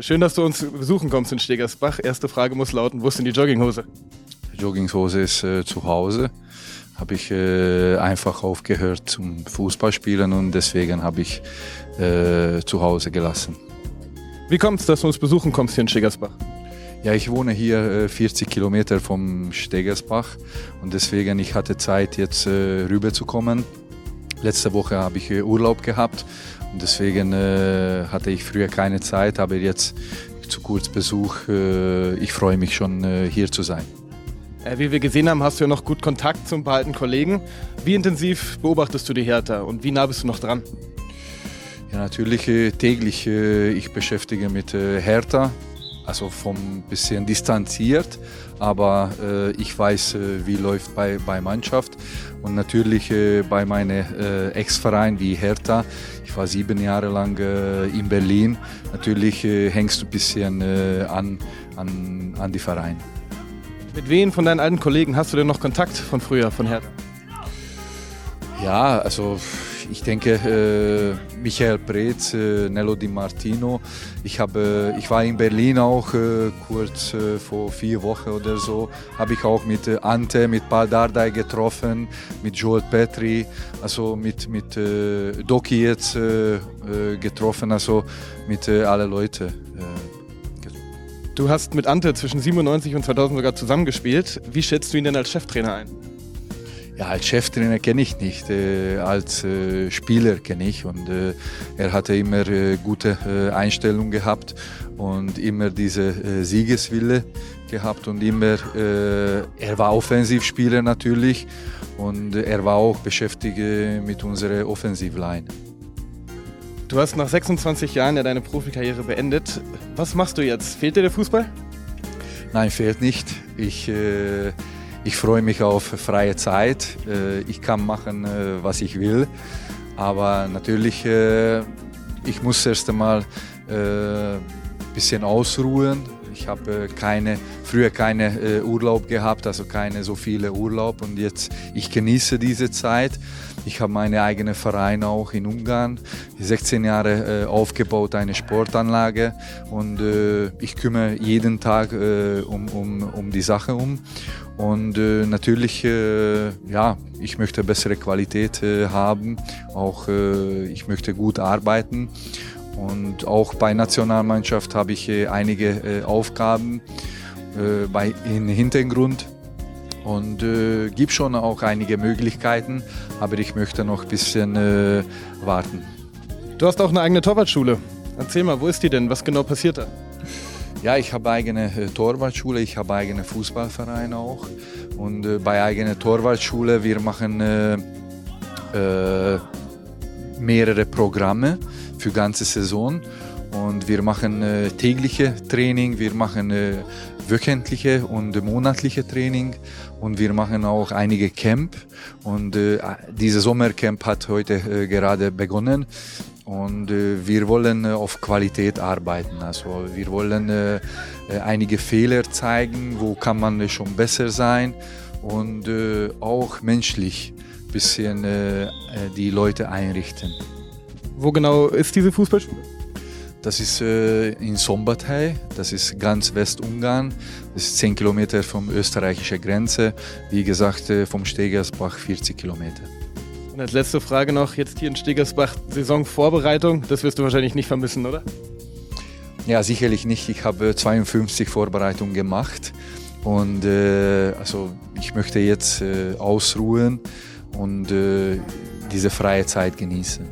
Schön, dass du uns besuchen kommst in Stegersbach. Erste Frage muss lauten, wo ist denn die Jogginghose? Die Jogginghose ist äh, zu Hause. Habe ich äh, einfach aufgehört zum Fußballspielen und deswegen habe ich äh, zu Hause gelassen. Wie kommt es, dass du uns besuchen kommst hier in Stegersbach? Ja, ich wohne hier 40 äh, Kilometer vom Stegersbach und deswegen ich hatte Zeit jetzt äh, rüberzukommen. Letzte Woche habe ich äh, Urlaub gehabt und deswegen äh, hatte ich früher keine Zeit, aber jetzt zu kurz Besuch. Äh, ich freue mich schon hier zu sein. Wie wir gesehen haben, hast du ja noch gut Kontakt zu ein paar alten Kollegen. Wie intensiv beobachtest du die Hertha und wie nah bist du noch dran? Ja, natürlich täglich. Ich beschäftige mit Hertha, also vom bisschen distanziert, aber äh, ich weiß, äh, wie läuft bei bei Mannschaft und natürlich äh, bei meinem äh, Ex-Verein wie Hertha. Ich war sieben Jahre lang äh, in Berlin. Natürlich äh, hängst du ein bisschen an, an, an die Verein. Mit wem von deinen alten Kollegen hast du denn noch Kontakt von früher, von Hertha? Ja, also ich denke, äh, Michael Preetz, äh, Nello Di Martino. Ich, habe, ich war in Berlin auch äh, kurz äh, vor vier Wochen oder so. Habe ich auch mit äh, Ante, mit Paul Dardai getroffen, mit Joel Petri, also mit, mit äh, Doki jetzt getroffen, also mit äh, alle Leute. Du hast mit Ante zwischen 97 und 2000 sogar zusammengespielt. Wie schätzt du ihn denn als Cheftrainer ein? Ja, als Cheftrainer kenne ich nicht, äh, als äh, Spieler kenne ich und äh, er hatte immer äh, gute äh, Einstellung gehabt und immer diese äh, Siegeswille gehabt und immer, er war Offensivspieler natürlich und er war auch beschäftigt mit unserer Offensivline. Du hast nach 26 Jahren ja deine Profikarriere beendet. Was machst du jetzt? Fehlt dir der Fußball? Nein, fehlt nicht. Ich ich freue mich auf freie Zeit. Äh, ich kann machen, äh, was ich will. Aber natürlich, äh, ich muss erst einmal ein bisschen ausruhen. Ich habe keine, früher keine Urlaub gehabt, also keine so viele Urlaub und jetzt ich genieße diese Zeit. Ich habe meine eigene Verein auch in Ungarn, 16 Jahre äh, aufgebaut, eine Sportanlage und äh, ich kümmere jeden Tag äh, um, um, um die Sache um. Und äh, natürlich, äh, ja, ich möchte bessere Qualität äh, haben, auch ich möchte gut arbeiten. Und auch bei Nationalmannschaft habe ich einige Aufgaben bei, im Hintergrund und äh, gibt schon auch einige Möglichkeiten, aber ich möchte noch ein bisschen äh, warten. Du hast auch eine eigene Torwartschule. Erzähl mal, wo ist die denn? Was genau passiert da? Ja, ich habe eigene äh, Torwartschule, ich habe eigene Fußballverein auch. Und äh, bei eigener Torwartschule, wir machen äh, äh, mehrere Programme für ganze Saison. Und wir machen äh, tägliche Training, wir machen äh, wöchentliche und monatliche Training und wir machen auch einige Camp. Und äh, dieses Sommercamp hat heute äh, gerade begonnen. Und äh, wir wollen äh, auf Qualität arbeiten. Also wir wollen äh, äh, einige Fehler zeigen, wo kann man schon besser sein und auch menschlich ein bisschen die Leute einrichten. Wo genau ist diese Fußballschule? Das ist äh, in Sombatei, das ist ganz Westungarn. Das ist 10 Kilometer vom österreichischen Grenze. Wie gesagt, äh, vom Stegersbach 40 Kilometer. Und als letzte Frage noch, jetzt hier in Stegersbach, Saisonvorbereitung, das wirst du wahrscheinlich nicht vermissen, oder? Ja, sicherlich nicht. Ich habe 52 Vorbereitungen gemacht und äh, also ich möchte jetzt äh, ausruhen und äh, diese freie Zeit genießen.